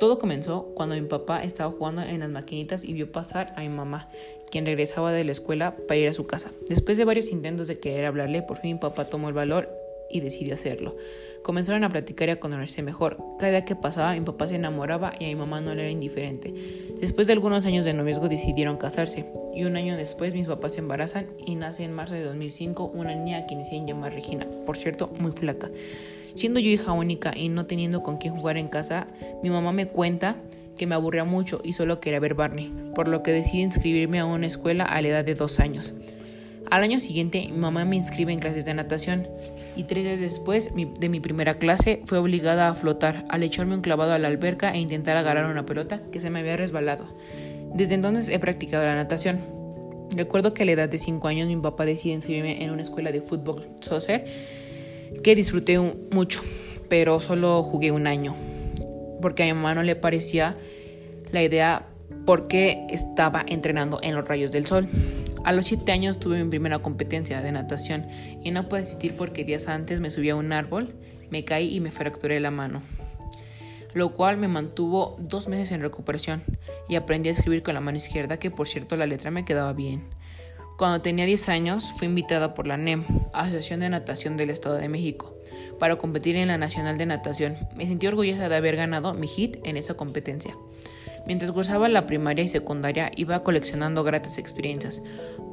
Todo comenzó cuando mi papá estaba jugando en las maquinitas y vio pasar a mi mamá, quien regresaba de la escuela para ir a su casa. Después de varios intentos de querer hablarle, por fin mi papá tomó el valor y decidió hacerlo. Comenzaron a platicar y a conocerse mejor. Cada día que pasaba, mi papá se enamoraba y a mi mamá no le era indiferente. Después de algunos años de noviazgo decidieron casarse y un año después mis papás se embarazan y nace en marzo de 2005 una niña a quien deciden llamar Regina, por cierto, muy flaca. Siendo yo hija única y no teniendo con quién jugar en casa, mi mamá me cuenta que me aburría mucho y solo quería ver Barney, por lo que decidí inscribirme a una escuela a la edad de dos años. Al año siguiente, mi mamá me inscribe en clases de natación y tres días después de mi primera clase fue obligada a flotar al echarme un clavado a la alberca e intentar agarrar una pelota que se me había resbalado. Desde entonces he practicado la natación. Recuerdo que a la edad de 5 años mi papá decide inscribirme en una escuela de fútbol soccer que disfruté mucho, pero solo jugué un año porque a mi mamá no le parecía la idea porque estaba entrenando en los rayos del sol. A los 7 años tuve mi primera competencia de natación y no pude asistir porque días antes me subí a un árbol, me caí y me fracturé la mano, lo cual me mantuvo dos meses en recuperación y aprendí a escribir con la mano izquierda, que por cierto la letra me quedaba bien. Cuando tenía 10 años fui invitada por la NEM, Asociación de Natación del Estado de México, para competir en la Nacional de Natación. Me sentí orgullosa de haber ganado mi hit en esa competencia. Mientras cursaba la primaria y secundaria iba coleccionando gratas experiencias,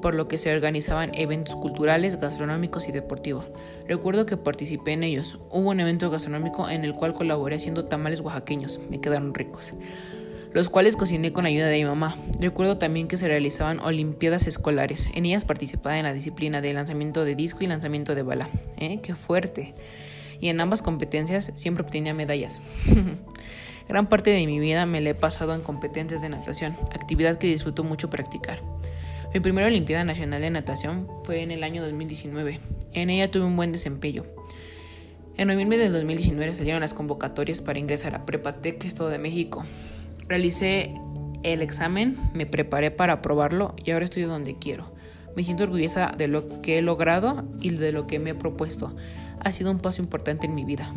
por lo que se organizaban eventos culturales, gastronómicos y deportivos. Recuerdo que participé en ellos. Hubo un evento gastronómico en el cual colaboré haciendo tamales oaxaqueños, me quedaron ricos, los cuales cociné con ayuda de mi mamá. Recuerdo también que se realizaban olimpiadas escolares. En ellas participaba en la disciplina de lanzamiento de disco y lanzamiento de bala. ¿Eh? ¡Qué fuerte! Y en ambas competencias siempre obtenía medallas. Gran parte de mi vida me la he pasado en competencias de natación, actividad que disfruto mucho practicar. Mi primera Olimpiada Nacional de Natación fue en el año 2019. En ella tuve un buen desempeño. En noviembre del 2019 salieron las convocatorias para ingresar a Prepatec Estado de México. Realicé el examen, me preparé para aprobarlo y ahora estoy donde quiero. Me siento orgullosa de lo que he logrado y de lo que me he propuesto. Ha sido un paso importante en mi vida.